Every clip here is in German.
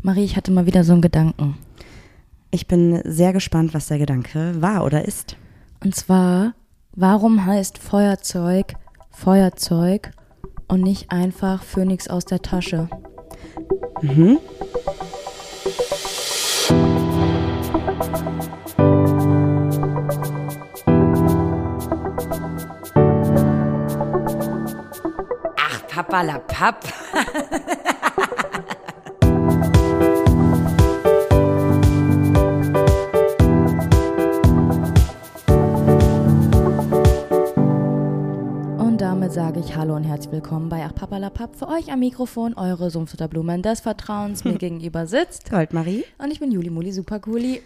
Marie, ich hatte mal wieder so einen Gedanken. Ich bin sehr gespannt, was der Gedanke war oder ist. Und zwar, warum heißt Feuerzeug Feuerzeug und nicht einfach Phönix aus der Tasche? Mhm. Ach, Papa la Papp. damit sage ich Hallo und herzlich willkommen bei Ach Papalapap. Für euch am Mikrofon eure Sumpfutterblumen des Vertrauens mir gegenüber sitzt. Goldmarie? Und ich bin Juli Muli Supercooli.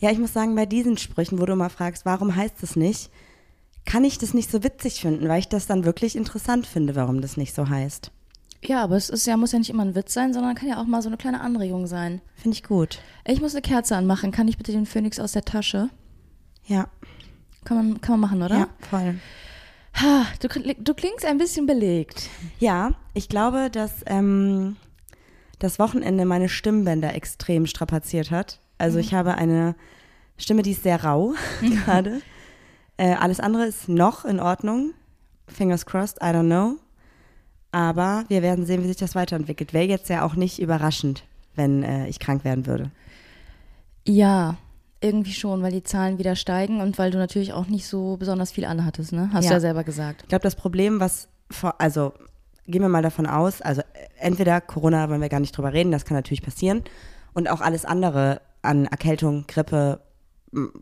Ja, ich muss sagen, bei diesen Sprüchen, wo du mal fragst, warum heißt es nicht, kann ich das nicht so witzig finden, weil ich das dann wirklich interessant finde, warum das nicht so heißt. Ja, aber es ist ja, muss ja nicht immer ein Witz sein, sondern kann ja auch mal so eine kleine Anregung sein. Finde ich gut. Ich muss eine Kerze anmachen. Kann ich bitte den Phönix aus der Tasche? Ja. Kann man, kann man machen, oder? Ja, voll. Du, du klingst ein bisschen belegt. Ja, ich glaube, dass ähm, das Wochenende meine Stimmbänder extrem strapaziert hat. Also ich habe eine Stimme, die ist sehr rau gerade. Äh, alles andere ist noch in Ordnung. Fingers crossed, I don't know. Aber wir werden sehen, wie sich das weiterentwickelt. Wäre jetzt ja auch nicht überraschend, wenn äh, ich krank werden würde. Ja, irgendwie schon, weil die Zahlen wieder steigen und weil du natürlich auch nicht so besonders viel anhattest, ne? Hast Ja. du ja selber gesagt. Ich glaube, das Problem, was vor, also gehen wir mal davon aus, also entweder Corona wollen wir gar nicht drüber reden, das kann natürlich passieren. Und auch alles andere an Erkältung, Grippe,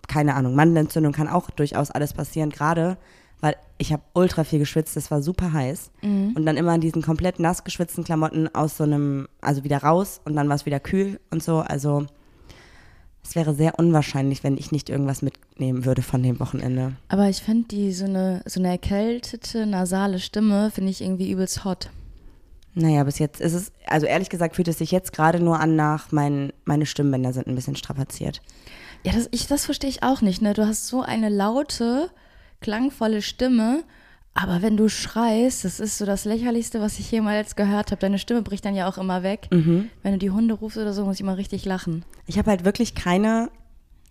keine Ahnung, Mandelentzündung kann auch durchaus alles passieren, gerade weil ich habe ultra viel geschwitzt, es war super heiß. Und dann immer in diesen komplett nass geschwitzten Klamotten aus so einem, also wieder raus und dann war es wieder kühl und so. Also es wäre sehr unwahrscheinlich, wenn ich nicht irgendwas mitnehmen würde von dem Wochenende. Aber ich finde die so eine, so eine erkältete, nasale Stimme, finde ich irgendwie übelst hot. Naja, bis jetzt ist es, also ehrlich gesagt fühlt es sich jetzt gerade nur an nach, mein, meine Stimmbänder sind ein bisschen strapaziert. Ja, das, ich, das verstehe ich auch nicht, ne? Du hast so eine laute, klangvolle Stimme, aber wenn du schreist, das ist so das Lächerlichste, was ich jemals gehört habe. Deine Stimme bricht dann ja auch immer weg. Wenn du die Hunde rufst oder so, muss ich immer richtig lachen. Ich habe halt wirklich keine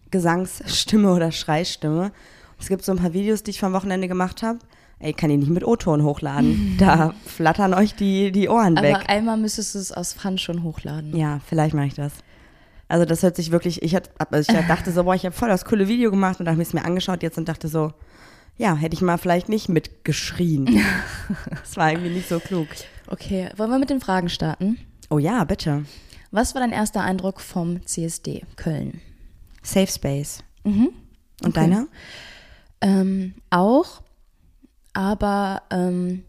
Gesangsstimme oder Schreistimme. Es gibt so ein paar Videos, die ich vom Wochenende gemacht habe. Ey, kann ich nicht mit O-Ton hochladen. Da flattern euch die, die Ohren weg. Aber einmal müsstest du es aus Pfand schon hochladen. Ja, vielleicht mache ich das. Also das hört sich wirklich, ich, hat, also ich dachte so, boah, ich habe voll das coole Video gemacht und dann habe ich es mir angeschaut jetzt und dachte so, ja, hätte ich mal vielleicht nicht mitgeschrien. das war irgendwie nicht so klug. Okay, wollen wir mit den Fragen starten? Oh ja, bitte. Was war dein erster Eindruck vom CSD Köln? Safe Space. Mhm. Und Okay. deiner? Ähm, auch, aber ähm,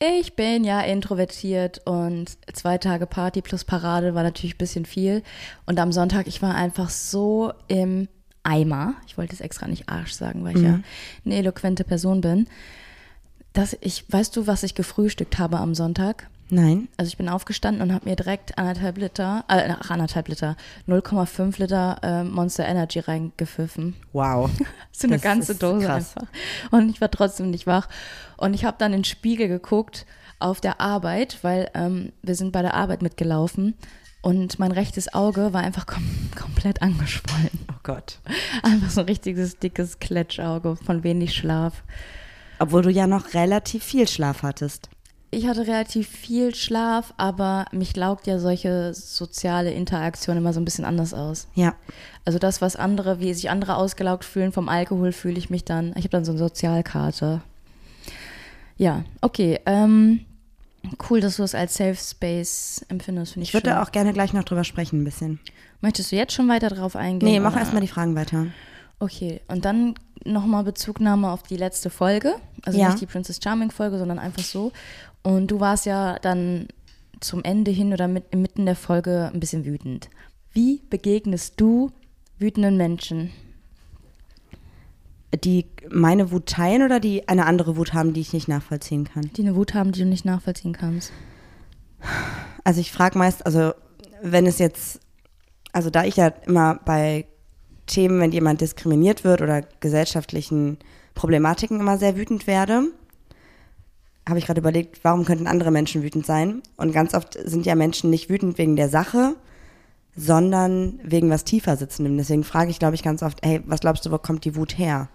ich bin ja introvertiert und zwei Tage Party plus Parade war natürlich ein bisschen viel. Und am Sonntag, ich war einfach so im Eimer. Ich wollte es extra nicht Arsch sagen, weil ich ja eine eloquente Person bin. Dass ich, weißt du, was ich gefrühstückt habe am Sonntag? Nein. Also ich bin aufgestanden und habe mir direkt anderthalb Liter, äh, ach, anderthalb Liter, 0,5 Liter äh, Monster Energy reingepfiffen. Wow. So eine Das ganze Dose krass. einfach. Und ich war trotzdem nicht wach. Und ich habe dann in den Spiegel geguckt auf der Arbeit, weil ähm, wir sind bei der Arbeit mitgelaufen. Und mein rechtes Auge war einfach kom komplett angeschwollen. Oh Gott. Einfach so ein richtiges dickes Kletschauge von wenig Schlaf. Obwohl du ja noch relativ viel Schlaf hattest. Ich hatte relativ viel Schlaf, aber mich laugt ja solche soziale Interaktion immer so ein bisschen anders aus. Ja. Also das, was andere, wie sich andere ausgelaugt fühlen vom Alkohol, fühle ich mich dann. Ich habe dann so eine Sozialkarte. Ja, okay. Ähm, cool, dass du das als Safe Space empfindest, finde ich, Ich würde schön. auch gerne gleich noch drüber sprechen, ein bisschen. Möchtest du jetzt schon weiter drauf eingehen? Nee, mach erstmal die Fragen weiter. Okay, und dann nochmal Bezugnahme auf die letzte Folge. Also Ja. nicht die Princess Charming Folge, sondern einfach so. Und du warst ja dann zum Ende hin oder mit, mitten der Folge ein bisschen wütend. Wie begegnest du wütenden Menschen? Die meine Wut teilen oder die eine andere Wut haben, die ich nicht nachvollziehen kann? Die eine Wut haben, die du nicht nachvollziehen kannst. Also ich frage meist, also wenn es jetzt, also da ich ja immer bei Themen, wenn jemand diskriminiert wird oder gesellschaftlichen Problematiken immer sehr wütend werde, habe ich gerade überlegt, warum könnten andere Menschen wütend sein? Und ganz oft sind ja Menschen nicht wütend wegen der Sache, sondern wegen was tiefer sitzendem. Deswegen frage ich, glaube ich, ganz oft, hey, was glaubst du, wo kommt die Wut her?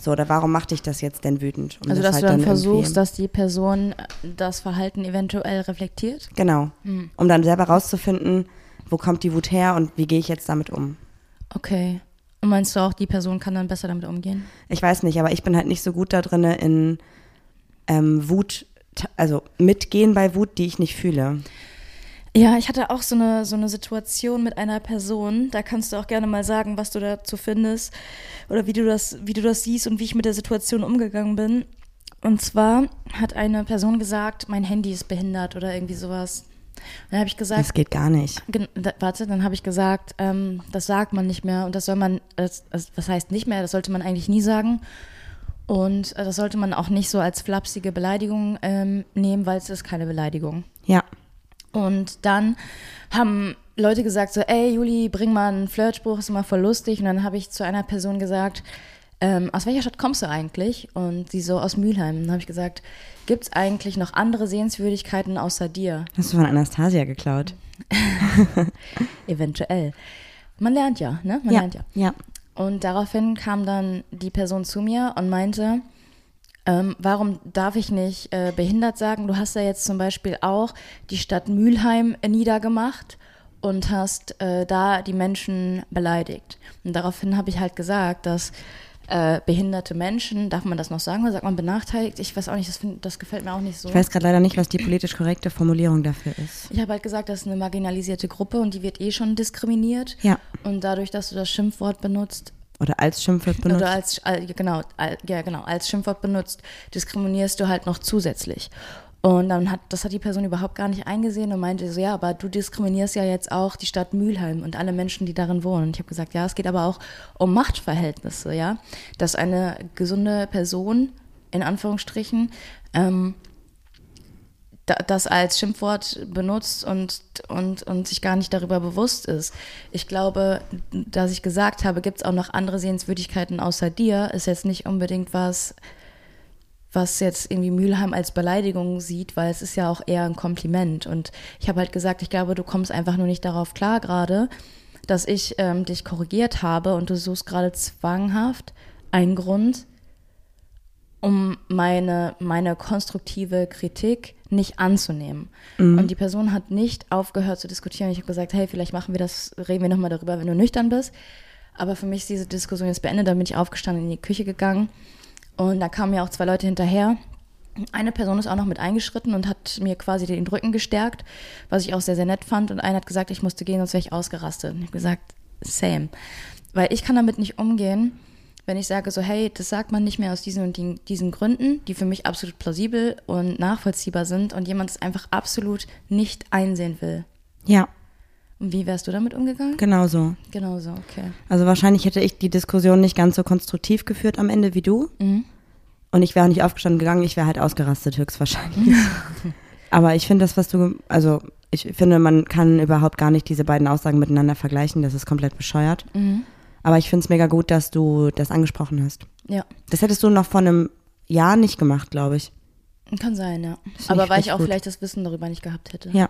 So, oder warum macht dich das jetzt denn wütend? Um Mhm. Also, das dass halt du dann irgendwie- versuchst, dass die Person äh, das Verhalten eventuell reflektiert. Genau. Mhm. Um dann selber rauszufinden, wo kommt die Wut her und wie gehe ich jetzt damit um. Okay. Und meinst du auch, die Person kann dann besser damit umgehen? Ich weiß nicht, aber ich bin halt nicht so gut da drin in ähm, Wut, also mitgehen bei Wut, die ich nicht fühle. Ja, ich hatte auch so eine, so eine Situation mit einer Person. Da kannst du auch gerne mal sagen, was du dazu findest oder wie du das, wie du das siehst und wie ich mit der Situation umgegangen bin. Und zwar hat eine Person gesagt, mein Handy ist behindert oder irgendwie sowas. Dann habe ich gesagt, Das geht gar nicht. Warte, dann habe ich gesagt, ähm, das sagt man nicht mehr und das soll man, das, das, was heißt nicht mehr, das sollte man eigentlich nie sagen. Und äh, das sollte man auch nicht so als flapsige Beleidigung ähm, nehmen, weil es ist keine Beleidigung. Ja. Und dann haben Leute gesagt so, ey Juli, bring mal einen Flirtspruch, ist immer voll lustig. Und dann habe ich zu einer Person gesagt, ähm, aus welcher Stadt kommst du eigentlich? Und sie so, aus Mülheim. Und dann habe ich gesagt, gibt es eigentlich noch andere Sehenswürdigkeiten außer dir? Hast du von Anastasia geklaut? Eventuell. Man lernt ja, ne? Man ja. lernt ja. ja. Und daraufhin kam dann die Person zu mir und meinte, ähm, warum darf ich nicht äh, behindert sagen? Du hast ja jetzt zum Beispiel auch die Stadt Mülheim niedergemacht und hast äh, da die Menschen beleidigt. Und daraufhin habe ich halt gesagt, dass äh, behinderte Menschen, darf man das noch sagen oder sagt man benachteiligt? Ich weiß auch nicht, das, find, das gefällt mir auch nicht so. Ich weiß gerade leider nicht, was die politisch korrekte Formulierung dafür ist. Ich habe halt gesagt, das ist eine marginalisierte Gruppe und die wird eh schon diskriminiert. Ja. Und dadurch, dass du das Schimpfwort benutzt, Oder als Schimpfwort benutzt. oder als äh, genau, ja, genau, als Schimpfwort benutzt, diskriminierst du halt noch zusätzlich. Und dann hat, das hat die Person überhaupt gar nicht eingesehen und meinte so, ja, aber du diskriminierst ja jetzt auch die Stadt Mülheim und alle Menschen, die darin wohnen. Und ich habe gesagt, ja, es geht aber auch um Machtverhältnisse, ja. Dass eine gesunde Person, in Anführungsstrichen, ähm, das als Schimpfwort benutzt und, und, und sich gar nicht darüber bewusst ist. Ich glaube, dass ich gesagt habe, gibt es auch noch andere Sehenswürdigkeiten außer dir, ist jetzt nicht unbedingt was, was jetzt irgendwie Mülheim als Beleidigung sieht, weil es ist ja auch eher ein Kompliment. Und ich habe halt gesagt, ich glaube, du kommst einfach nur nicht darauf klar gerade, dass ich ähm, dich korrigiert habe und du suchst gerade zwanghaft einen Grund, um meine, meine konstruktive Kritik nicht anzunehmen. Und die Person hat nicht aufgehört zu diskutieren. Ich habe gesagt, hey, vielleicht machen wir das, reden wir nochmal darüber, wenn du nüchtern bist. Aber für mich ist diese Diskussion jetzt beendet. Dann bin ich aufgestanden in die Küche gegangen und da kamen mir auch zwei Leute hinterher. Eine Person ist auch noch mit eingeschritten und hat mir quasi den Rücken gestärkt, was ich auch sehr, sehr nett fand. Und einer hat gesagt, ich musste gehen, sonst wäre ich ausgerastet. Und ich habe gesagt, same. Weil ich kann damit nicht umgehen, wenn ich sage so, hey, das sagt man nicht mehr aus diesen und die, diesen Gründen, die für mich absolut plausibel und nachvollziehbar sind und jemand es einfach absolut nicht einsehen will. Ja, Und wie wärst du damit umgegangen? genau so. Genau so, okay. Also wahrscheinlich hätte ich die Diskussion nicht ganz so konstruktiv geführt am Ende wie du. Mhm. Und ich wäre nicht aufgestanden gegangen, ich wäre halt ausgerastet höchstwahrscheinlich. Aber ich finde das, was du, also ich finde, man kann überhaupt gar nicht diese beiden Aussagen miteinander vergleichen. Das ist komplett bescheuert. Mhm. Aber ich finde es mega gut, dass du das angesprochen hast. Ja, Das hättest du noch vor einem Jahr nicht gemacht, glaube ich. kann sein, ja. Aber weil ich auch gut. vielleicht das Wissen darüber nicht gehabt hätte. Ja.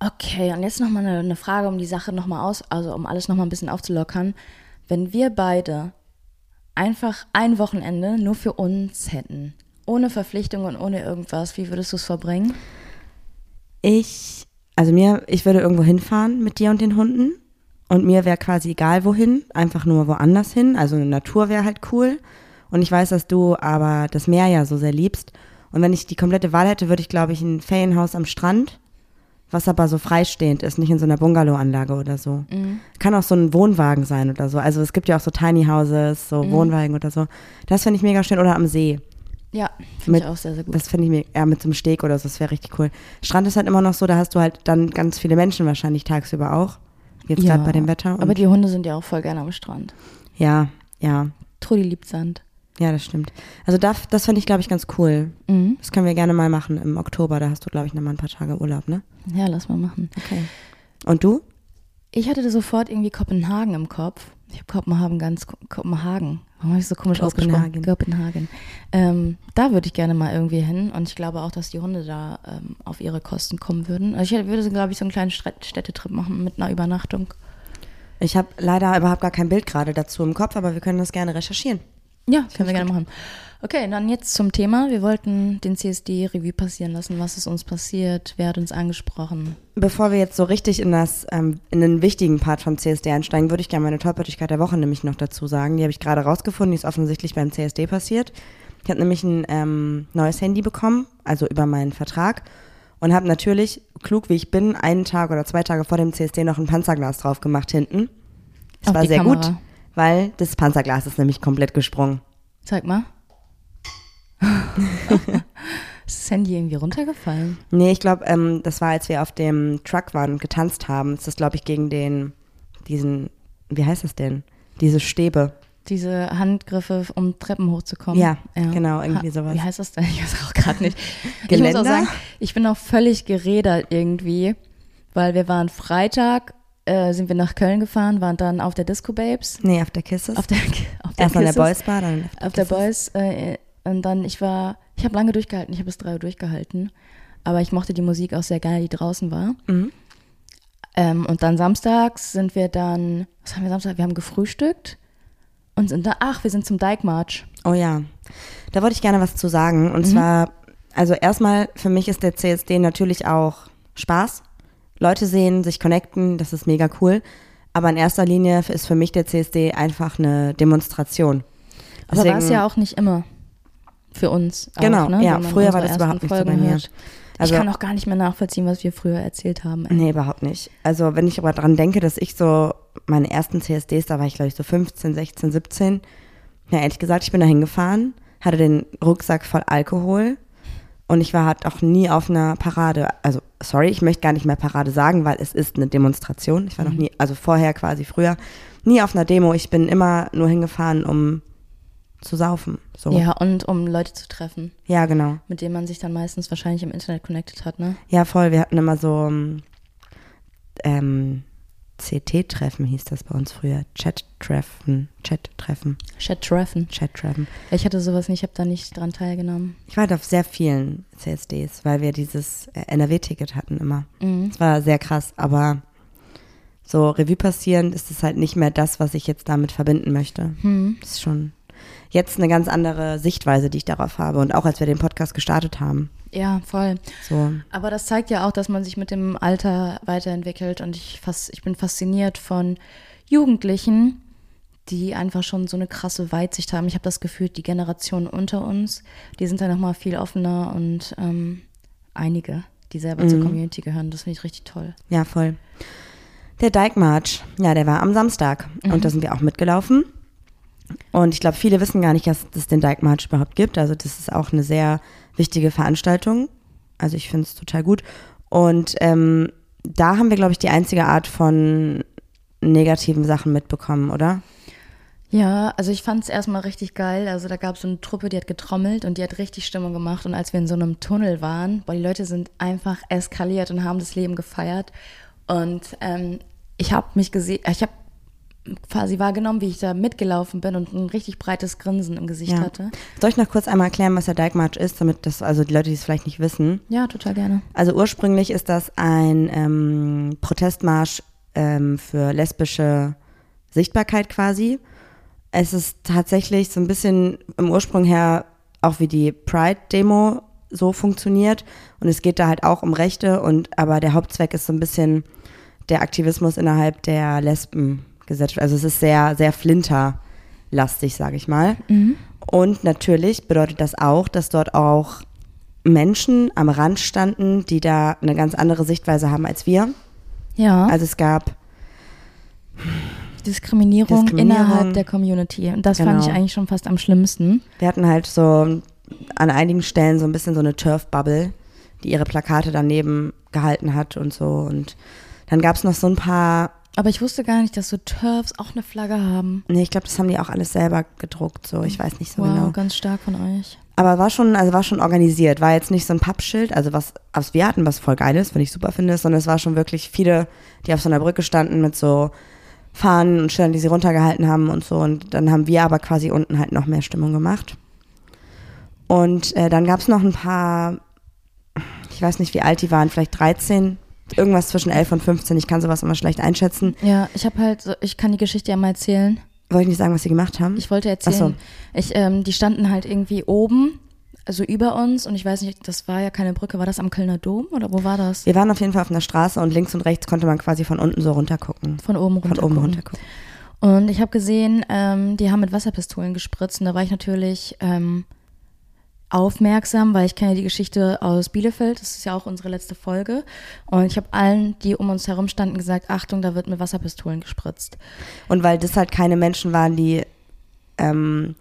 Okay, und jetzt nochmal eine, eine Frage, um die Sache nochmal aus, also um alles nochmal ein bisschen aufzulockern. Wenn wir beide einfach ein Wochenende nur für uns hätten, ohne Verpflichtung und ohne irgendwas, wie würdest du es verbringen? Ich, also mir, ich würde irgendwo hinfahren mit dir und den Hunden. Und mir wäre quasi egal wohin, einfach nur woanders hin. Also Natur wäre halt cool. Und ich weiß, dass du aber das Meer ja so sehr liebst. Und wenn ich die komplette Wahl hätte, würde ich, glaube ich, ein Ferienhaus am Strand, was aber so freistehend ist, nicht in so einer Bungalow-Anlage oder so. Kann auch so ein Wohnwagen sein oder so. Also es gibt ja auch so Tiny Houses, so Wohnwagen oder so. Das finde ich mega schön. Oder am See. Ja, finde ich auch sehr, sehr gut. Das finde ich mir, ja, mit so einem Steg oder so, das wäre richtig cool. Strand ist halt immer noch so, da hast du halt dann ganz viele Menschen wahrscheinlich tagsüber auch. Jetzt gerade bei dem Wetter. Aber die Hunde sind ja auch voll gerne am Strand. ja, ja, Trudi liebt Sand. ja, das stimmt. Also das, das fände ich, glaube ich, ganz cool. Mhm. Das können wir gerne mal machen im Oktober. Da hast du, glaube ich, nochmal ein paar Tage Urlaub, ne? Ja, lass mal machen. Okay. Und du? Ich hatte sofort irgendwie Kopenhagen im Kopf. Ich habe Kopenhagen ganz, Kopenhagen. Warum habe ich so komisch Kopenhagen. ausgesprochen? Kopenhagen. Ähm, da würde ich gerne mal irgendwie hin und ich glaube auch, dass die Hunde da ähm, auf ihre Kosten kommen würden. Also ich würde, glaube ich, so einen kleinen Städt- Städtetrip machen mit einer Übernachtung. Ich habe leider überhaupt gar kein Bild gerade dazu im Kopf, aber wir können das gerne recherchieren. Ja, können wir gerne machen. Okay, dann jetzt zum Thema. Wir wollten den CSD Revue passieren lassen. Was ist uns passiert? Wer hat uns angesprochen? Bevor wir jetzt so richtig in das ähm, in den wichtigen Part vom CSD einsteigen, würde ich gerne meine Tollpatschigkeit der Woche nämlich noch dazu sagen. Die habe ich gerade rausgefunden, die ist offensichtlich beim CSD passiert. Ich habe nämlich ein ähm, neues Handy bekommen, also über meinen Vertrag und habe natürlich, klug wie ich bin, einen Tag oder zwei Tage vor dem CSD noch ein Panzerglas drauf gemacht hinten. Das Auf war sehr Kamera. gut, weil das Panzerglas ist nämlich komplett gesprungen. Zeig mal. ist das Handy irgendwie runtergefallen? Nee, ich glaube, ähm, das war, als wir auf dem Truck waren und getanzt haben. Das ist, glaube ich, gegen den, diesen, wie heißt das denn? Diese Stäbe. Diese Handgriffe, um Treppen hochzukommen. Ja, genau, irgendwie Ha- sowas. Wie heißt das denn? Ich weiß auch gerade nicht. Ich muss auch Geländer? sagen, ich bin auch völlig gerädert irgendwie, weil wir waren Freitag, äh, sind wir nach Köln gefahren, waren dann auf der Disco Babes, Nee, auf der Kiste. auf der, auf der Erst an der Kisses, Boys Bar, dann auf der Kisses. Boys äh, und dann, ich war, ich habe lange durchgehalten, ich habe bis drei Uhr durchgehalten, aber ich mochte die Musik auch sehr gerne, die draußen war. Mhm. Ähm, und dann samstags sind wir dann, was haben wir Samstag? Wir haben gefrühstückt und sind da, ach, wir sind zum Dijkmarsch. Oh ja. Da wollte ich gerne was zu sagen. Und zwar, also erstmal, für mich ist der CSD natürlich auch Spaß. Leute sehen, sich connecten, das ist mega cool. Aber in erster Linie ist für mich der CSD einfach eine Demonstration. Aber war es Deswegen- ja auch nicht immer für uns. Auch, Genau, ne? ja, früher war das überhaupt nicht so bei mir. Also- ich kann auch gar nicht mehr nachvollziehen, was wir früher erzählt haben. ey. Nee, überhaupt nicht. Also wenn ich aber dran denke, dass ich so meine ersten CSDs, da war ich glaube ich so 15, 16, 17. Ja, ehrlich gesagt, ich bin da hingefahren, hatte den Rucksack voll Alkohol und ich war halt auch nie auf einer Parade. Also sorry, ich möchte gar nicht mehr Parade sagen, weil es ist eine Demonstration. Ich war noch nie, also vorher quasi früher, nie auf einer Demo. Ich bin immer nur hingefahren, um zu saufen. So. Ja, und um Leute zu treffen, ja, genau. mit denen man sich dann meistens wahrscheinlich im Internet connected hat, ne? Ja, voll. Wir hatten immer so ähm, ähm, CT-Treffen hieß das bei uns früher. Chat-Treffen. Chat-Treffen. Chat-Treffen. Chat-Treffen. Ich hatte sowas nicht, ich habe da nicht dran teilgenommen. Ich war halt auf sehr vielen CSDs, weil wir dieses äh, NRW-Ticket hatten immer. Mhm. Das war sehr krass, aber so Revue passierend ist es halt nicht mehr das, was ich jetzt damit verbinden möchte. Hm. Das ist schon jetzt eine ganz andere Sichtweise, die ich darauf habe. Und auch als wir den Podcast gestartet haben. Ja, voll. So. Aber das zeigt ja auch, dass man sich mit dem Alter weiterentwickelt und ich, fas ich bin fasziniert von Jugendlichen, die einfach schon so eine krasse Weitsicht haben. Ich habe das Gefühl, die Generation unter uns, die sind da nochmal viel offener und ähm, einige, die selber zur Community gehören, das finde ich richtig toll. Ja, voll. Der Dijkmarsch, ja, der war am Samstag und da sind wir auch mitgelaufen. Und ich glaube, viele wissen gar nicht, dass es den Dijkmarsch überhaupt gibt. Also das ist auch eine sehr wichtige Veranstaltung. Also ich finde es total gut. Und ähm, da haben wir, glaube ich, die einzige Art von negativen Sachen mitbekommen, oder? Ja, also ich fand es erstmal richtig geil. Also da gab es so eine Truppe, die hat getrommelt und die hat richtig Stimmung gemacht. Und als wir in so einem Tunnel waren, boah, die Leute sind einfach eskaliert und haben das Leben gefeiert. Und ähm, ich habe mich gesehen, ich habe quasi wahrgenommen, wie ich da mitgelaufen bin und ein richtig breites Grinsen im Gesicht hatte. Soll ich noch kurz einmal erklären, was der Dijkmarsch ist, damit das, also die Leute, die es vielleicht nicht wissen. Ja, total gerne. Also ursprünglich ist das ein ähm, Protestmarsch ähm, für lesbische Sichtbarkeit quasi. Es ist tatsächlich so ein bisschen im Ursprung her auch wie die Pride-Demo so funktioniert. Und es geht da halt auch um Rechte und aber der Hauptzweck ist so ein bisschen der Aktivismus innerhalb der Lesbengesellschaft. Also es ist sehr, sehr flinterlastig, sage ich mal. Und natürlich bedeutet das auch, dass dort auch Menschen am Rand standen, die da eine ganz andere Sichtweise haben als wir. Ja, Also es gab, Diskriminierung, Diskriminierung. innerhalb der Community. Und das fand Genau. ich eigentlich schon fast am schlimmsten. wir hatten halt so an einigen Stellen so ein bisschen so eine Turf-Bubble, die ihre Plakate daneben gehalten hat und so. Und dann gab es noch so ein paar, Aber ich wusste gar nicht, dass so Turfs auch eine Flagge haben. nee, ich glaube, das haben die auch alles selber gedruckt, so, ich weiß nicht so wow, genau. ganz stark von euch. Aber war schon, also war schon organisiert, war jetzt nicht so ein Pappschild, also was, was wir hatten, was voll geil ist, wenn ich super finde, sondern es war schon wirklich viele, die auf so einer Brücke standen mit so Fahnen und Schildern, die sie runtergehalten haben und so. Und dann haben wir aber quasi unten halt noch mehr Stimmung gemacht. Und äh, dann gab es noch ein paar, ich weiß nicht, wie alt die waren, vielleicht 13, irgendwas zwischen 11 und 15. Ich kann sowas immer schlecht einschätzen. Ja, ich habe halt, so, ich kann die Geschichte ja mal erzählen. Wollte ich nicht sagen, was sie gemacht haben? Ich wollte erzählen, so. ich, ähm, die standen halt irgendwie oben, also über uns und ich weiß nicht, das war ja keine Brücke, war das am Kölner Dom oder wo war das? Wir waren auf jeden Fall auf einer Straße und links und rechts konnte man quasi von unten so runter gucken. Von oben runter. Von oben runter gucken. Und ich habe gesehen, ähm, die haben mit Wasserpistolen gespritzt und da war ich natürlich ähm, aufmerksam, weil ich kenne die Geschichte aus Bielefeld, das ist ja auch unsere letzte Folge. Und ich habe allen, die um uns herum standen, gesagt, Achtung, da wird mit Wasserpistolen gespritzt. Und weil das halt keine Menschen waren, die ähm,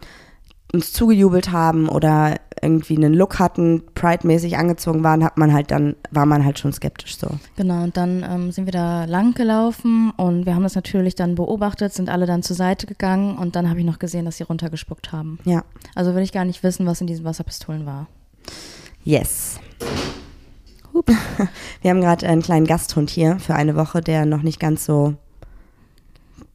uns zugejubelt haben oder irgendwie einen Look hatten, Pride-mäßig angezogen waren, hat man halt dann, war man halt schon skeptisch so. Genau, und dann ähm, sind wir da lang gelaufen und wir haben das natürlich dann beobachtet, sind alle dann zur Seite gegangen und dann habe ich noch gesehen, dass sie runtergespuckt haben. Ja. Also will ich gar nicht wissen, was in diesen Wasserpistolen war. Yes. Wir haben gerade einen kleinen Gasthund hier für eine Woche, der noch nicht ganz so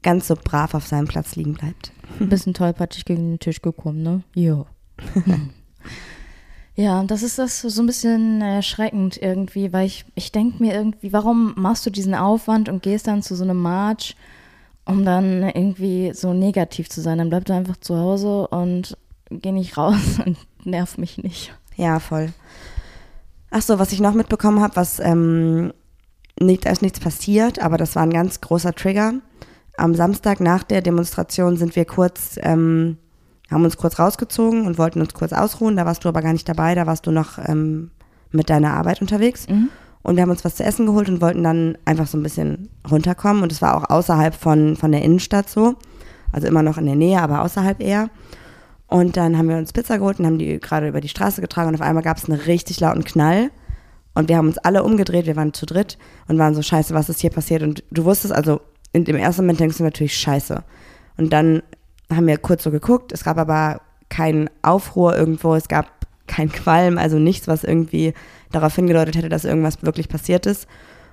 ganz so brav auf seinem Platz liegen bleibt. Ein bisschen tollpatschig gegen den Tisch gekommen, ne? Ja. ja, das ist das so ein bisschen erschreckend irgendwie, weil ich, ich denke mir irgendwie, warum machst du diesen Aufwand und gehst dann zu so einem March, um dann irgendwie so negativ zu sein? Dann bleib doch einfach zu Hause und geh nicht raus und nerv mich nicht. Ja, voll. Ach so, was ich noch mitbekommen habe, was ähm, nicht, da ist nichts passiert, aber das war ein ganz großer Trigger. Am Samstag nach der Demonstration sind wir kurz, ähm, haben uns kurz rausgezogen und wollten uns kurz ausruhen. Da warst du aber gar nicht dabei, da warst du noch ähm, mit deiner Arbeit unterwegs. Und wir haben uns was zu essen geholt und wollten dann einfach so ein bisschen runterkommen. Und es war auch außerhalb von, von der Innenstadt so. Also immer noch in der Nähe, aber außerhalb eher. Und dann haben wir uns Pizza geholt und haben die gerade über die Straße getragen und auf einmal gab es einen richtig lauten Knall. Und wir haben uns alle umgedreht, wir waren zu dritt und waren so, scheiße, was ist hier passiert? Und du wusstest, also in dem ersten Moment denkst du natürlich, scheiße. Und dann haben wir kurz so geguckt, es gab aber keinen Aufruhr irgendwo, es gab kein Qualm, also nichts, was irgendwie darauf hingedeutet hätte, dass irgendwas wirklich passiert ist.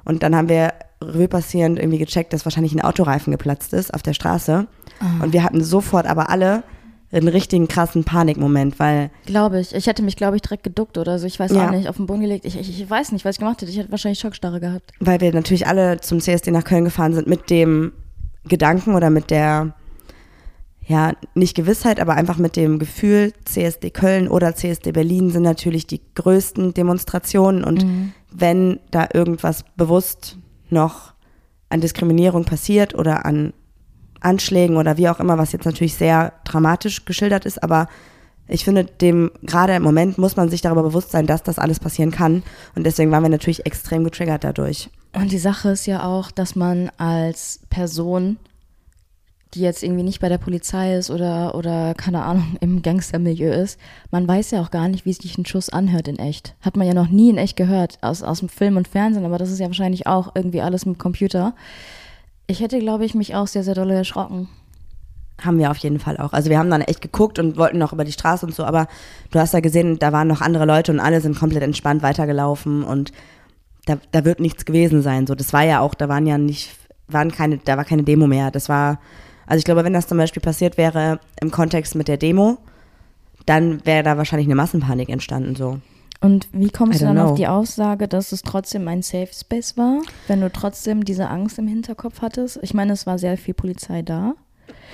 Und dann haben wir Revue passierend irgendwie gecheckt, dass wahrscheinlich ein Autoreifen geplatzt ist auf der Straße. Und wir hatten sofort aber alle einen richtigen krassen Panikmoment, weil Glaube ich. Ich hätte mich, glaube ich, direkt geduckt oder so. Ich weiß Ja. auch nicht, auf den Boden gelegt. Ich, ich, ich weiß nicht, was ich gemacht hätte. Ich hätte wahrscheinlich Schockstarre gehabt. weil wir natürlich alle zum CSD nach Köln gefahren sind mit dem Gedanken oder mit der, ja, nicht Gewissheit, aber einfach mit dem Gefühl, CSD Köln oder CSD Berlin sind natürlich die größten Demonstrationen und wenn da irgendwas bewusst noch an Diskriminierung passiert oder an Anschlägen oder wie auch immer, was jetzt natürlich sehr dramatisch geschildert ist, aber ich finde, dem gerade im Moment muss man sich darüber bewusst sein, dass das alles passieren kann. Und deswegen waren wir natürlich extrem getriggert dadurch. Und die Sache ist ja auch, dass man als Person, die jetzt irgendwie nicht bei der Polizei ist oder, oder keine Ahnung, im Gangstermilieu ist, man weiß ja auch gar nicht, wie sich ein Schuss anhört in echt. Hat man ja noch nie in echt gehört, aus, aus dem Film und Fernsehen, aber das ist ja wahrscheinlich auch irgendwie alles mit Computer. Ich hätte, glaube ich, mich auch sehr, sehr doll erschrocken. Haben wir auf jeden Fall auch. Also wir haben dann echt geguckt und wollten noch über die Straße und so, aber du hast ja gesehen, da waren noch andere Leute und alle sind komplett entspannt weitergelaufen und da, da wird nichts gewesen sein. So, das war ja auch, da waren ja nicht, waren keine, da war keine Demo mehr. Das war, also ich glaube, wenn das zum Beispiel passiert wäre im Kontext mit der Demo, dann wäre da wahrscheinlich eine Massenpanik entstanden. So. Und wie kommst du dann know. auf die Aussage, dass es trotzdem ein Safe Space war, wenn du trotzdem diese Angst im Hinterkopf hattest? Ich meine, es war sehr viel Polizei da.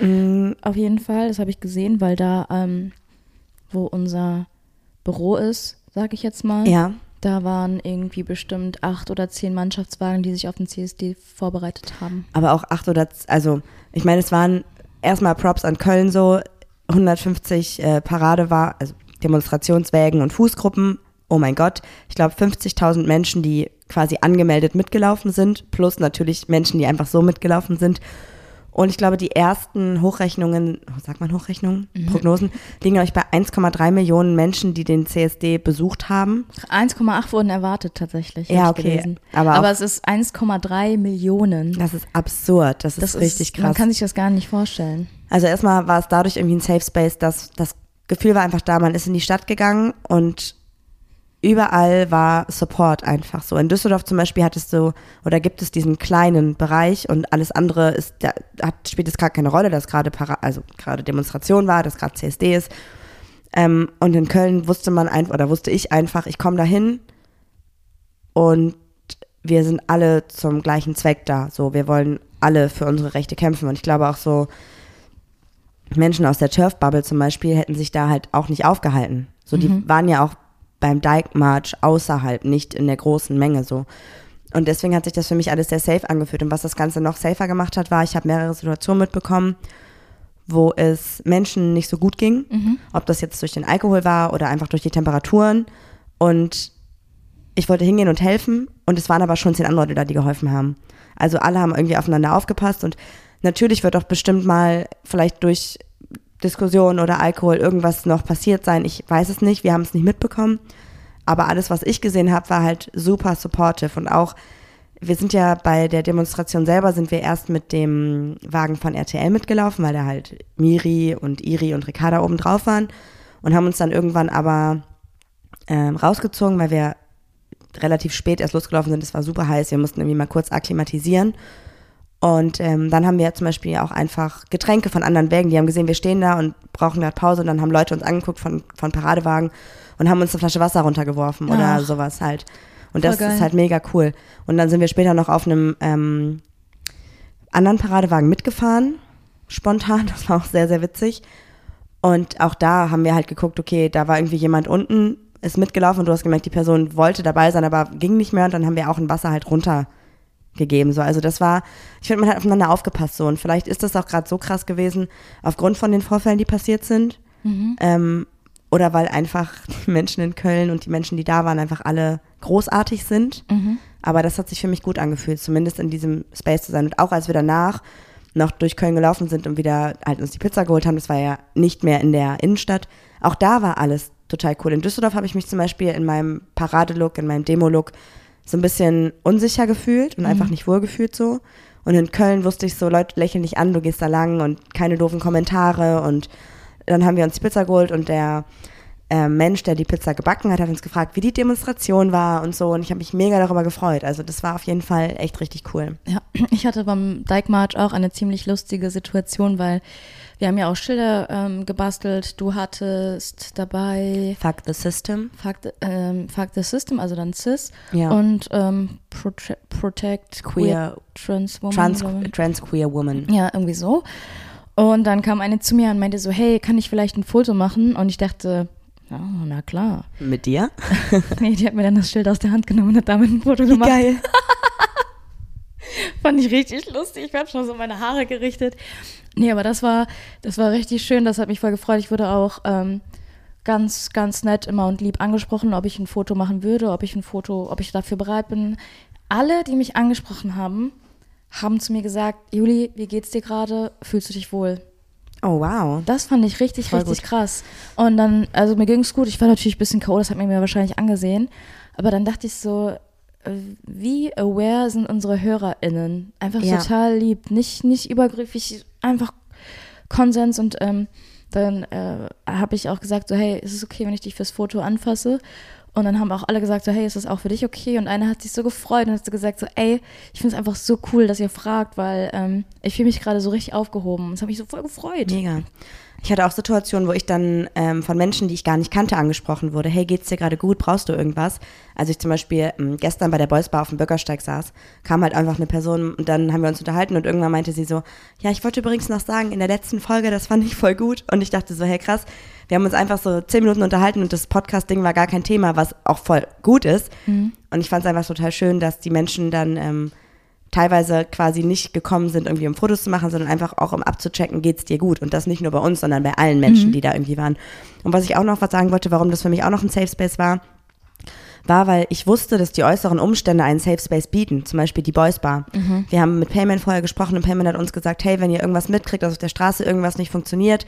Mm, Auf jeden Fall, das habe ich gesehen, weil da, ähm, wo unser Büro ist, sage ich jetzt mal, ja, da waren irgendwie bestimmt acht oder zehn Mannschaftswagen, die sich auf den CSD vorbereitet haben. aber auch acht oder, also ich meine, es waren erstmal Props an Köln so, 150 äh, Parade war, also Demonstrationswägen und Fußgruppen. Oh mein Gott, ich glaube 50.000 Menschen, die quasi angemeldet mitgelaufen sind, plus natürlich Menschen, die einfach so mitgelaufen sind. Und ich glaube, die ersten Hochrechnungen, sagt man Hochrechnungen, Prognosen, liegen, ich, bei 1,3 Millionen Menschen, die den CSD besucht haben. 1,8 wurden erwartet tatsächlich. Ja, okay, Gelesen. aber Aber, es ist 1,3 Millionen. Das ist absurd, das ist Das richtig ist, man krass. kann sich das gar nicht vorstellen. Also erstmal war es dadurch irgendwie ein Safe Space, dass das Gefühl war einfach da, man ist in die Stadt gegangen und überall war Support einfach so. In Düsseldorf zum Beispiel hattest du oder gibt es diesen kleinen Bereich und alles andere ist, da hat, spielt es gerade keine Rolle, dass gerade Para, also gerade Demonstration war, dass gerade CSD ist. Ähm, und in Köln wusste man einfach, oder wusste ich einfach, ich komme dahin und wir sind alle zum gleichen Zweck da. So, wir wollen alle für unsere Rechte kämpfen. Und ich glaube auch so, Menschen aus der Turf-Bubble zum Beispiel hätten sich da halt auch nicht aufgehalten. So, die waren ja auch beim Dyke March außerhalb, nicht in der großen Menge so. Und deswegen hat sich das für mich alles sehr safe angefühlt. Und was das Ganze noch safer gemacht hat, war, ich habe mehrere Situationen mitbekommen, wo es Menschen nicht so gut ging. Ob das jetzt durch den Alkohol war oder einfach durch die Temperaturen. Und ich wollte hingehen und helfen. Und es waren aber schon zehn andere Leute da, die geholfen haben. Also alle haben irgendwie aufeinander aufgepasst. Und natürlich wird auch bestimmt mal vielleicht durch Diskussion oder Alkohol irgendwas noch passiert sein. Ich weiß es nicht, wir haben es nicht mitbekommen. Aber alles, was ich gesehen habe, war halt super supportive. Und auch, wir sind ja bei der Demonstration selber, sind wir erst mit dem Wagen von RTL mitgelaufen, weil da halt Miri und Iri und Ricarda oben drauf waren. Und haben uns dann irgendwann aber ähm, rausgezogen, weil wir relativ spät erst losgelaufen sind. Es war super heiß, wir mussten irgendwie mal kurz akklimatisieren. Und ähm, dann haben wir zum Beispiel auch einfach Getränke von anderen Wägen. Die haben gesehen, wir stehen da und brauchen gerade Pause. Und dann haben Leute uns angeguckt von, von Paradewagen und haben uns eine Flasche Wasser runtergeworfen oder Ach. sowas halt. Und Voll das geil. ist halt mega cool. Und dann sind wir später noch auf einem ähm, anderen Paradewagen mitgefahren, spontan. Das war auch sehr, sehr witzig. Und auch da haben wir halt geguckt, okay, da war irgendwie jemand unten, ist mitgelaufen und du hast gemerkt, die Person wollte dabei sein, aber ging nicht mehr und dann haben wir auch ein Wasser halt runtergegeben. So. Also das war, ich finde, man hat aufeinander aufgepasst so. Und vielleicht ist das auch gerade so krass gewesen, aufgrund von den Vorfällen, die passiert sind. Ähm, oder weil einfach die Menschen in Köln und die Menschen, die da waren, einfach alle großartig sind. Aber das hat sich für mich gut angefühlt, zumindest in diesem Space zu sein. Und auch als wir danach noch durch Köln gelaufen sind und wieder halt uns die Pizza geholt haben, das war ja nicht mehr in der Innenstadt. Auch da war alles total cool. In Düsseldorf habe ich mich zum Beispiel in meinem Paradelook, in meinem Demo-Look so ein bisschen unsicher gefühlt und einfach nicht wohl gefühlt so. Und in Köln wusste ich so, Leute lächeln dich an, du gehst da lang und keine doofen Kommentare. Und dann haben wir uns die Pizza geholt und der äh, Mensch, der die Pizza gebacken hat, hat uns gefragt, wie die Demonstration war und so. Und ich habe mich mega darüber gefreut. Also das war auf jeden Fall echt richtig cool. Ja, ich hatte beim Dyke March auch eine ziemlich lustige Situation, weil wir haben ja auch Schilder ähm, gebastelt. Du hattest dabei Fuck the system. Fuck the, ähm, Fuck the System, also dann CIS Ja. und ähm, Prote Protect Queer- Trans Woman. Trans, trans queer woman. Ja, irgendwie so. Und dann kam eine zu mir und meinte so, hey, kann ich vielleicht ein Foto machen? Und ich dachte, ja, na klar. Mit dir? Nee, die hat mir dann das Schild aus der Hand genommen und hat damit ein Foto gemacht. Geil. Fand ich richtig lustig. Ich habe schon so meine Haare gerichtet. Nee, aber das war, das war richtig schön. Das hat mich voll gefreut. Ich wurde auch ähm, ganz, ganz nett immer und lieb angesprochen, ob ich ein Foto machen würde, ob ich ein Foto, ob ich dafür bereit bin. Alle, die mich angesprochen haben, haben zu mir gesagt, Juli, wie geht's dir gerade? Fühlst du dich wohl? Oh, wow. Das fand ich richtig, Voll richtig gut. krass. Und dann, also mir ging's gut. Ich war natürlich ein bisschen K.O., das hat mir wahrscheinlich angesehen. Aber dann dachte ich so, wie aware sind unsere HörerInnen? Einfach Ja. total lieb. Nicht, nicht übergriffig, einfach Konsens. Und ähm, dann äh, habe ich auch gesagt, so, hey, ist es okay, wenn ich dich fürs Foto anfasse? Und dann haben auch alle gesagt, so, hey, ist das auch für dich okay? Und einer hat sich so gefreut und hat so gesagt, so, ey, ich finde es einfach so cool, dass ihr fragt, weil ähm, ich fühle mich gerade so richtig aufgehoben. Das hat mich so voll gefreut. Mega. Ich hatte auch Situationen, wo ich dann ähm, von Menschen, die ich gar nicht kannte, angesprochen wurde. Hey, geht's dir gerade gut? Brauchst du irgendwas? Als ich zum Beispiel ähm, gestern bei der Boys Bar auf dem Bürgersteig saß, kam halt einfach eine Person und dann haben wir uns unterhalten und irgendwann meinte sie so, ja, ich wollte übrigens noch sagen, in der letzten Folge, das fand ich voll gut. Und ich dachte so, hey, krass, wir haben uns einfach so zehn Minuten unterhalten und das Podcast-Ding war gar kein Thema, was auch voll gut ist. Und ich fand es einfach total schön, dass die Menschen dann ähm, teilweise quasi nicht gekommen sind, irgendwie um Fotos zu machen, sondern einfach auch um abzuchecken, geht's dir gut. Und das nicht nur bei uns, sondern bei allen Menschen, die da irgendwie waren. Und was ich auch noch was sagen wollte, warum das für mich auch noch ein Safe Space war, war, weil ich wusste, dass die äußeren Umstände einen Safe Space bieten, zum Beispiel die Boys Bar. Wir haben mit Payment vorher gesprochen und Payment hat uns gesagt, hey, wenn ihr irgendwas mitkriegt, dass auf der Straße irgendwas nicht funktioniert,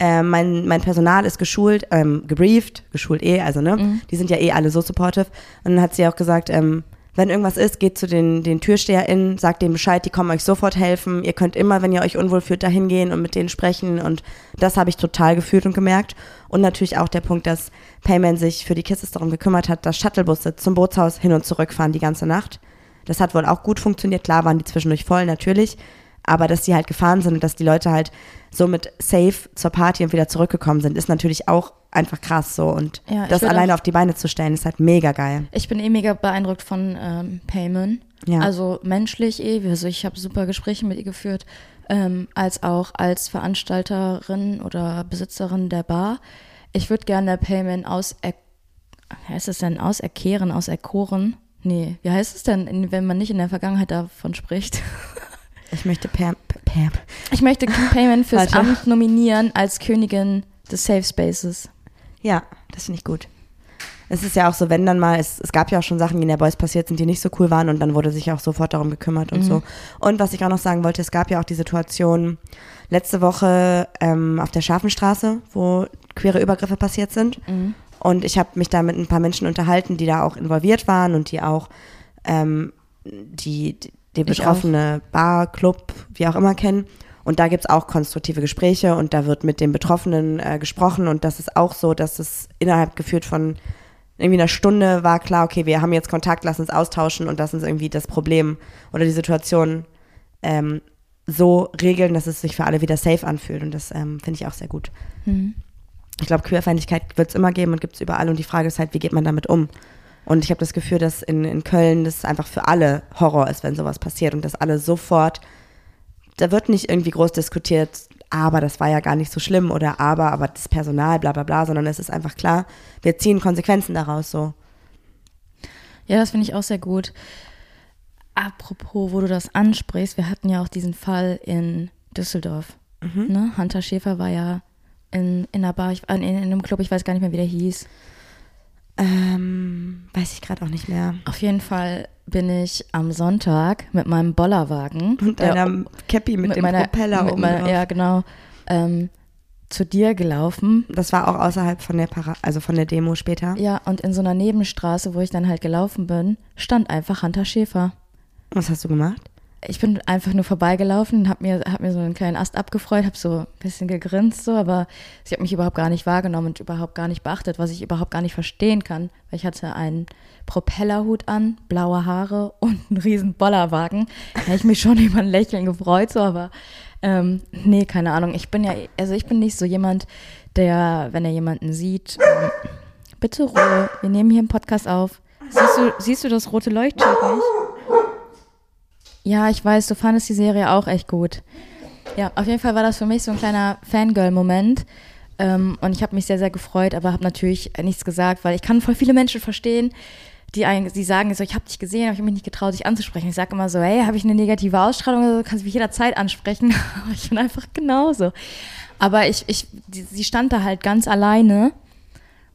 äh, mein, mein Personal ist geschult, ähm, gebrieft, geschult eh, also ne, die sind ja eh alle so supportive. Und dann hat sie auch gesagt, ähm, Wenn irgendwas ist, geht zu den, den TürsteherInnen, sagt denen Bescheid, die kommen euch sofort helfen. Ihr könnt immer, wenn ihr euch unwohl fühlt, dahin gehen und mit denen sprechen. Und das habe ich total gefühlt und gemerkt. Und natürlich auch der Punkt, dass Payman sich für die Kisses darum gekümmert hat, dass Shuttlebusse zum Bootshaus hin und zurück fahren die ganze Nacht. Das hat wohl auch gut funktioniert. Klar waren die zwischendurch voll, natürlich. Aber dass die halt gefahren sind und dass die Leute halt somit safe zur Party und wieder zurückgekommen sind, ist natürlich auch einfach krass so. Und Ja, das alleine auch- auf die Beine zu stellen, ist halt mega geil. Ich bin eh mega beeindruckt von ähm, Payman. Ja. Also menschlich eh. Also ich habe super Gespräche mit ihr geführt, ähm, als auch als Veranstalterin oder Besitzerin der Bar. Ich würde gerne Payman aus heißt es denn auserkehren, auserkoren? Nee, wie heißt es denn, wenn man nicht in der Vergangenheit davon spricht? Ich möchte Pam, Pam. Ich möchte Kim Payman fürs Warte. Amt nominieren als Königin des Safe Spaces. Ja, das finde ich gut. Es ist ja auch so, wenn dann mal, es, es gab ja auch schon Sachen, die in der Boys passiert sind, die nicht so cool waren und dann wurde sich auch sofort darum gekümmert und so. Und was ich auch noch sagen wollte, es gab ja auch die Situation letzte Woche ähm, auf der Scharfenstraße, wo queere Übergriffe passiert sind. Und ich habe mich da mit ein paar Menschen unterhalten, die da auch involviert waren und die auch ähm, die, die, betroffene Bar, Club, wie auch immer kennen. Und da gibt's auch konstruktive Gespräche und da wird mit den Betroffenen äh, gesprochen. Und das ist auch so, dass es innerhalb geführt von irgendwie einer Stunde war klar, okay, wir haben jetzt Kontakt, lass uns austauschen und lass uns irgendwie das Problem oder die Situation ähm, so regeln, dass es sich für alle wieder safe anfühlt. Und das ähm, finde ich auch sehr gut. Ich glaube, Queerfeindlichkeit wird es immer geben und gibt es überall. Und die Frage ist halt, wie geht man damit um? Und ich habe das Gefühl, dass in, in Köln das einfach für alle Horror ist, wenn sowas passiert und dass alle sofort, da wird nicht irgendwie groß diskutiert, aber das war ja gar nicht so schlimm oder aber, aber das Personal, bla bla bla, sondern es ist einfach klar, wir ziehen Konsequenzen daraus so. Ja, das finde ich auch sehr gut. Apropos, wo du das ansprichst, wir hatten ja auch diesen Fall in Düsseldorf. Ne? Hunter Schäfer war ja in, in einer Bar, ich, in, in einem Club, ich weiß gar nicht mehr, wie der hieß. Ähm, weiß ich gerade auch nicht mehr. Auf jeden Fall bin ich am Sonntag mit meinem Bollerwagen Und deiner Cappy mit, dem meiner, Propeller mit meiner. Ja, genau. Ähm, zu dir gelaufen. Das war auch außerhalb von der Para also von der Demo später. Ja, und in so einer Nebenstraße, wo ich dann halt gelaufen bin, stand einfach Hunter Schäfer. Was hast du gemacht? Ich bin einfach nur vorbeigelaufen, hab mir, hab mir so einen kleinen Ast abgefreut, hab so ein bisschen gegrinst, so, aber sie hat mich überhaupt gar nicht wahrgenommen und überhaupt gar nicht beachtet, was ich überhaupt gar nicht verstehen kann, weil ich hatte einen Propellerhut an, blaue Haare und einen riesen Bollerwagen. Da hätte ich mich schon über ein Lächeln gefreut, so, aber ähm, nee, keine Ahnung. Ich bin ja, also ich bin nicht so jemand, der, wenn er jemanden sieht, ähm, bitte Ruhe, wir nehmen hier einen Podcast auf. Siehst du, siehst du das rote Leuchtschild nicht? Ja, ich weiß, du fandest die Serie auch echt gut. Ja, auf jeden Fall war das für mich so ein kleiner Fangirl-Moment. Ähm, und ich habe mich sehr, sehr gefreut, aber habe natürlich nichts gesagt, weil ich kann voll viele Menschen verstehen, die, die sagen so, ich habe dich gesehen, aber ich habe mich nicht getraut, dich anzusprechen. Ich sage immer so, hey, habe ich eine negative Ausstrahlung oder so, kannst du mich jederzeit ansprechen. Ich bin einfach genauso. Aber ich, ich, sie stand da halt ganz alleine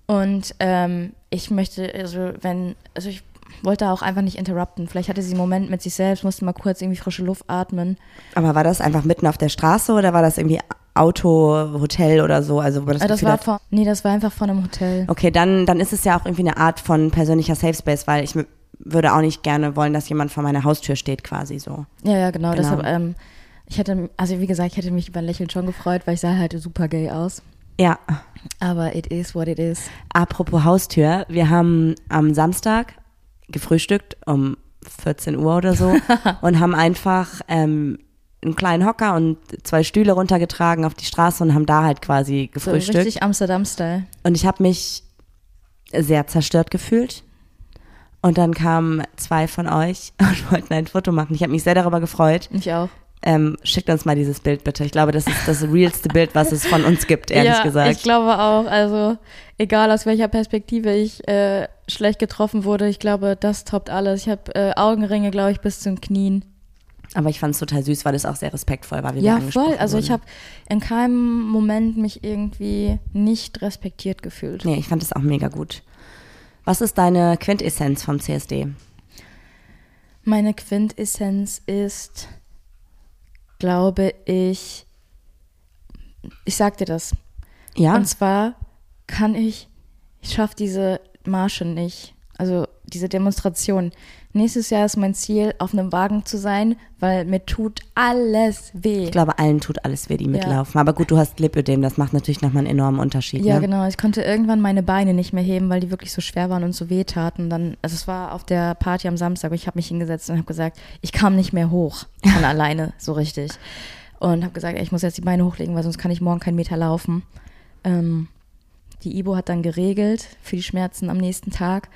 und ähm, ich möchte, also wenn, also ich wollte auch einfach nicht interrupten. Vielleicht hatte sie einen Moment mit sich selbst, musste mal kurz irgendwie frische Luft atmen. Aber war das einfach mitten auf der Straße oder war das irgendwie Auto, Hotel oder so? Also wo das, Äh, das war vor, nee, das war einfach von einem Hotel. Okay, dann, dann ist es ja auch irgendwie eine Art von persönlicher Safe Space, weil ich würde auch nicht gerne wollen, dass jemand vor meiner Haustür steht, quasi so. Ja, ja, genau. Genau. Deshalb, ähm, ich hätte, also wie gesagt, ich hätte mich über ein Lächeln schon gefreut, weil ich sah halt super gay aus. Ja. Aber it is what it is. Apropos Haustür, wir haben am Samstag gefrühstückt um 14 Uhr oder so und haben einfach ähm, einen kleinen Hocker und zwei Stühle runtergetragen auf die Straße und haben da halt quasi So gefrühstückt. richtig Amsterdam-Style. Und ich habe mich sehr zerstört gefühlt. Und dann kamen zwei von euch und wollten ein Foto machen. Ich habe mich sehr darüber gefreut. Ich auch. Ähm, schickt uns mal dieses Bild bitte. Ich glaube, das ist das realste Bild, was es von uns gibt, ehrlich ja, gesagt. ich glaube auch. Also egal aus welcher Perspektive ich äh, schlecht getroffen wurde, ich glaube, das toppt alles. Ich habe äh, Augenringe, glaube ich, bis zum Knien. Aber ich fand es total süß, weil es auch sehr respektvoll war, wie wir Ja, angesprochen voll. Also ich wurden. habe in keinem Moment mich irgendwie nicht respektiert gefühlt. Nee, ich fand es auch mega gut. Was ist deine Quintessenz vom CSD? Meine Quintessenz ist, glaube ich, ich sag dir das. Ja, Und zwar kann ich, ich schaffe diese Marsche nicht also diese Demonstration. Nächstes Jahr ist mein Ziel, auf einem Wagen zu sein, weil mir tut alles weh. Ich glaube, allen tut alles weh, die mitlaufen. Aber gut, du hast Lipödem, das macht natürlich nochmal einen enormen Unterschied. Ja, ne? genau. Ich konnte irgendwann meine Beine nicht mehr heben, weil die wirklich so schwer waren und so weh taten. Dann, also es war auf der Party am Samstag, ich habe mich hingesetzt und habe gesagt, ich kam nicht mehr hoch von alleine, so richtig. Und habe gesagt, ey, ich muss jetzt die Beine hochlegen, weil sonst kann ich morgen keinen Meter laufen. Ähm, die Ibo hat dann geregelt für die Schmerzen am nächsten Tag.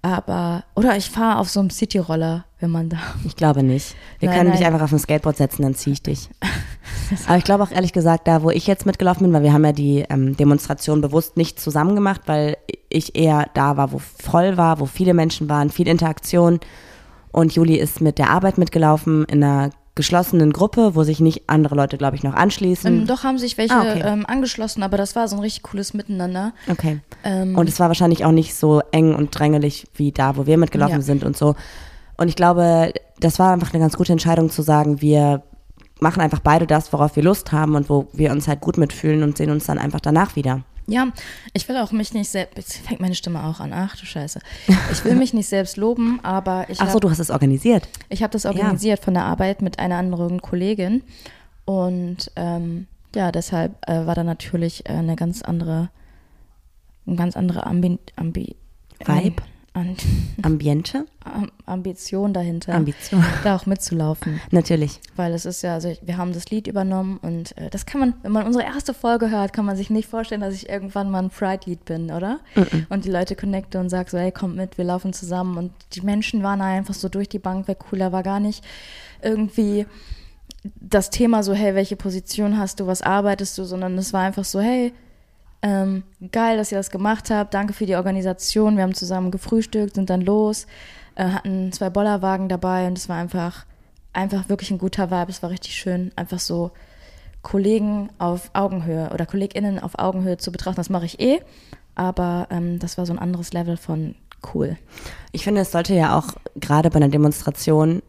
Aber, oder ich fahre auf so einem Cityroller, wenn man da. Ich glaube nicht. Wir Nein, können dich nein. einfach auf ein Skateboard setzen, dann ziehe ich dich. Aber ich glaube auch ehrlich gesagt, da wo ich jetzt mitgelaufen bin, weil wir haben ja die ähm, Demonstration bewusst nicht zusammen gemacht, weil ich eher da war, wo voll war, wo viele Menschen waren, viel Interaktion. Und Juli ist mit der Arbeit mitgelaufen in einer geschlossenen Gruppe, wo sich nicht andere Leute, glaube ich, noch anschließen. Ähm, doch haben sich welche Ah, okay. ähm, angeschlossen, aber das war so ein richtig cooles Miteinander. Okay. Ähm, Und es war wahrscheinlich auch nicht so eng und drängelig wie da, wo wir mitgelaufen Ja. sind und so. Und ich glaube, das war einfach eine ganz gute Entscheidung zu sagen, wir machen einfach beide das, worauf wir Lust haben und wo wir uns halt gut mitfühlen und sehen uns dann einfach danach wieder. Ja, ich will auch mich nicht selbst. Jetzt fängt meine Stimme auch an. Ach du Scheiße. Ich will mich nicht selbst loben, aber ich Ach so, habe du hast es organisiert. ich hab das organisiert von der Arbeit mit einer anderen Kollegin. Und ähm, ja, deshalb äh, war da natürlich äh, eine ganz andere, ein ganz andere Ambi, Ambi, Vibe? An, Ambiente? Am- Ambition dahinter, Ambition. da auch mitzulaufen. Natürlich. Weil es ist ja, also wir haben das Lied übernommen und äh, das kann man, wenn man unsere erste Folge hört, kann man sich nicht vorstellen, dass ich irgendwann mal ein Pride-Lied bin, oder? Und die Leute connecte und sag so, hey, kommt mit, wir laufen zusammen. Und die Menschen waren einfach so durch die Bank weg cool. Da war gar nicht irgendwie das Thema so, hey, welche Position hast du, was arbeitest du, sondern es war einfach so, hey, ähm, geil, dass ihr das gemacht habt. Danke für die Organisation. Wir haben zusammen gefrühstückt, sind dann los, äh, hatten zwei Bollerwagen dabei und es war einfach, einfach wirklich ein guter Vibe. Es war richtig schön, einfach so Kollegen auf Augenhöhe oder KollegInnen auf Augenhöhe zu betrachten. Das mache ich eh, aber ähm, das war so ein anderes Level von cool. Ich finde, es sollte ja auch gerade bei einer Demonstration,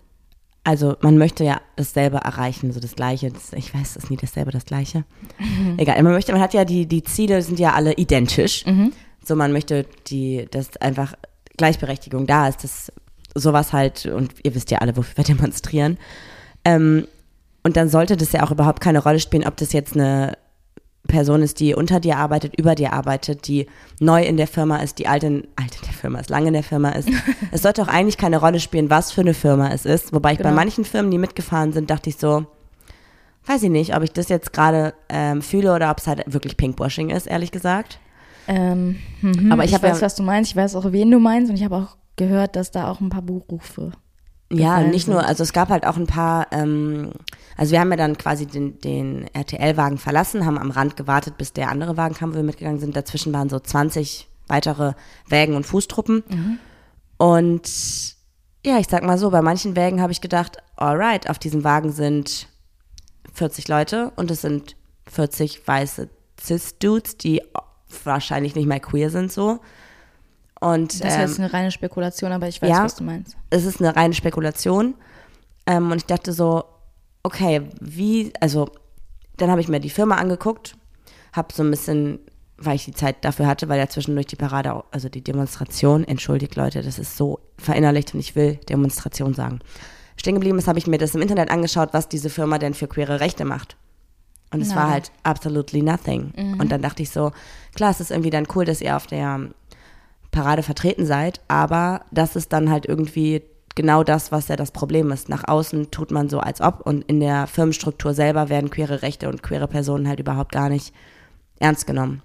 also man möchte ja dasselbe erreichen, so das Gleiche. Das, ich weiß, es ist nie dasselbe, das Gleiche. Egal, man möchte, man hat ja die, die Ziele sind ja alle identisch. So, man möchte die, dass einfach Gleichberechtigung da ist, dass sowas halt, und ihr wisst ja alle, wofür wir demonstrieren. Ähm, und dann sollte das ja auch überhaupt keine Rolle spielen, ob das jetzt eine Person ist, die unter dir arbeitet, über dir arbeitet, die neu in der Firma ist, die alt in, alt in der Firma ist, lange in der Firma ist. es sollte auch eigentlich keine Rolle spielen, was für eine Firma es ist. Wobei ich bei Genau. manchen Firmen, die mitgefahren sind, dachte ich so, weiß ich nicht, ob ich das jetzt gerade ähm, fühle oder ob es halt wirklich Pinkwashing ist, ehrlich gesagt. Ähm, mhm, Aber ich ich, weiß, ja- was du meinst. Ich weiß auch, wen du meinst und ich habe auch gehört, dass da auch ein paar Buchrufe Ja, nicht nur, sind. also es gab halt auch ein paar, ähm, also wir haben ja dann quasi den, den RTL-Wagen verlassen, haben am Rand gewartet, bis der andere Wagen kam, wo wir mitgegangen sind. Dazwischen waren so 20 weitere Wägen und Fußtruppen. Und ja, ich sag mal so, bei manchen Wägen habe ich gedacht, alright, auf diesem Wagen sind 40 Leute und es sind 40 weiße Cis-Dudes, die wahrscheinlich nicht mal queer sind so. Und Das ähm, heißt eine reine Spekulation, aber ich weiß, ja. was du meinst. es ist eine reine Spekulation. Ähm, und ich dachte so, okay, wie, also dann habe ich mir die Firma angeguckt, habe so ein bisschen, weil ich die Zeit dafür hatte, weil ja zwischendurch die Parade, also die Demonstration, entschuldigt Leute, das ist so verinnerlicht und ich will Demonstration sagen. Stehen geblieben ist, habe ich mir das im Internet angeschaut, was diese Firma denn für queere Rechte macht. Und es war Nada. halt absolutely nothing. Und dann dachte ich so, klar, es ist irgendwie dann cool, dass ihr auf der Parade vertreten seid, aber das ist dann halt irgendwie genau das, was ja das Problem ist. Nach außen tut man so, als ob und in der Firmenstruktur selber werden queere Rechte und queere Personen halt überhaupt gar nicht ernst genommen.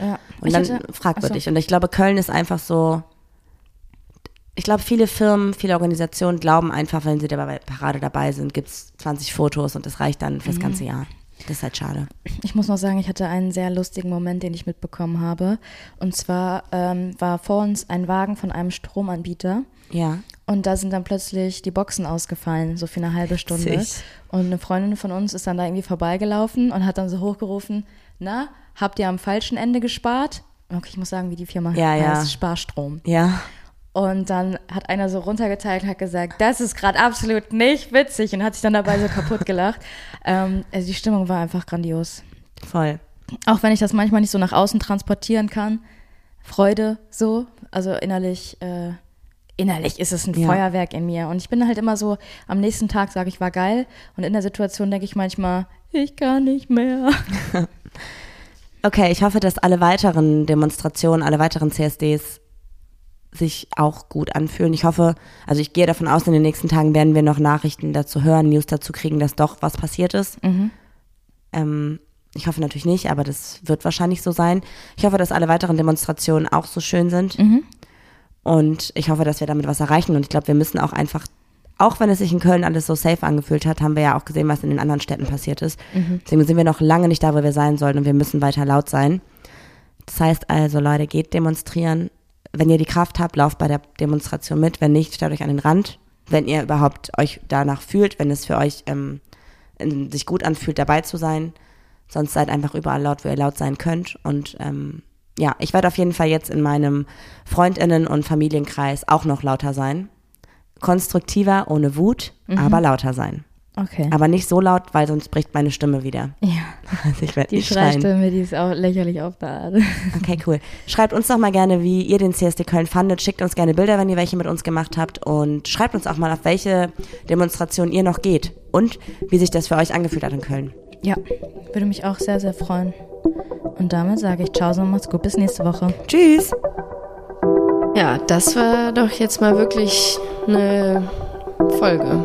Ja. Und Ich dann hatte- fragwürdig. Und ich glaube, Köln ist einfach so. Ich glaube, viele Firmen, viele Organisationen glauben einfach, wenn sie dabei bei Parade dabei sind, gibt es 20 Fotos und das reicht dann fürs ganze Jahr. Das ist halt schade. Ich muss noch sagen, ich hatte einen sehr lustigen Moment, den ich mitbekommen habe. Und zwar ähm, war vor uns ein Wagen von einem Stromanbieter. Ja. Und da sind dann plötzlich die Boxen ausgefallen, so für eine halbe Stunde. Witzig. Und eine Freundin von uns ist dann da irgendwie vorbeigelaufen und hat dann so hochgerufen, na, habt ihr am falschen Ende gespart? Okay, ich muss sagen, wie die Firma Ja, ja. heißt, Sparstrom. Ja. Und dann hat einer so runtergeteilt und hat gesagt, das ist gerade absolut nicht witzig und hat sich dann dabei so kaputt gelacht. Ähm, also die Stimmung war einfach grandios. Voll. Auch wenn ich das manchmal nicht so nach außen transportieren kann. Freude so. Also innerlich, äh, innerlich ist es ein Ja. Feuerwerk in mir. Und ich bin halt immer so, am nächsten Tag sage ich, war geil. Und in der Situation denke ich manchmal, ich kann nicht mehr. Okay, ich hoffe, dass alle weiteren Demonstrationen, alle weiteren CSDs sich auch gut anfühlen. Ich hoffe, also ich gehe davon aus, in den nächsten Tagen werden wir noch Nachrichten dazu hören, News dazu kriegen, dass doch was passiert ist. Ähm, ich hoffe natürlich nicht, aber das wird wahrscheinlich so sein. Ich hoffe, dass alle weiteren Demonstrationen auch so schön sind. Und ich hoffe, dass wir damit was erreichen. Und ich glaube, wir müssen auch einfach, auch wenn es sich in Köln alles so safe angefühlt hat, haben wir ja auch gesehen, was in den anderen Städten passiert ist. Deswegen sind wir noch lange nicht da, wo wir sein sollen und wir müssen weiter laut sein. Das heißt also, Leute, geht demonstrieren. Wenn ihr die Kraft habt, lauft bei der Demonstration mit. Wenn nicht, stellt euch an den Rand. Wenn ihr überhaupt euch danach fühlt, wenn es für euch ähm, sich gut anfühlt, dabei zu sein. Sonst seid einfach überall laut, wo ihr laut sein könnt. Und ähm, ja, ich werde auf jeden Fall jetzt in meinem Freundinnen- und Familienkreis auch noch lauter sein. Konstruktiver, ohne Wut, aber lauter sein. Okay. Aber nicht so laut, weil sonst bricht meine Stimme wieder. ja, Also ich werde die nicht schreien. Schreistimme, die ist auch lächerlich auf der Art. Okay, cool. Schreibt uns doch mal gerne, wie ihr den CSD Köln fandet. Schickt uns gerne Bilder, wenn ihr welche mit uns gemacht habt. Und schreibt uns auch mal, auf welche Demonstration ihr noch geht. Und wie sich das für euch angefühlt hat in Köln. Ja, würde mich auch sehr, sehr freuen. Und damit sage ich Ciao, und macht's gut. Bis nächste Woche. Tschüss! Ja, das war doch jetzt mal wirklich eine Folge.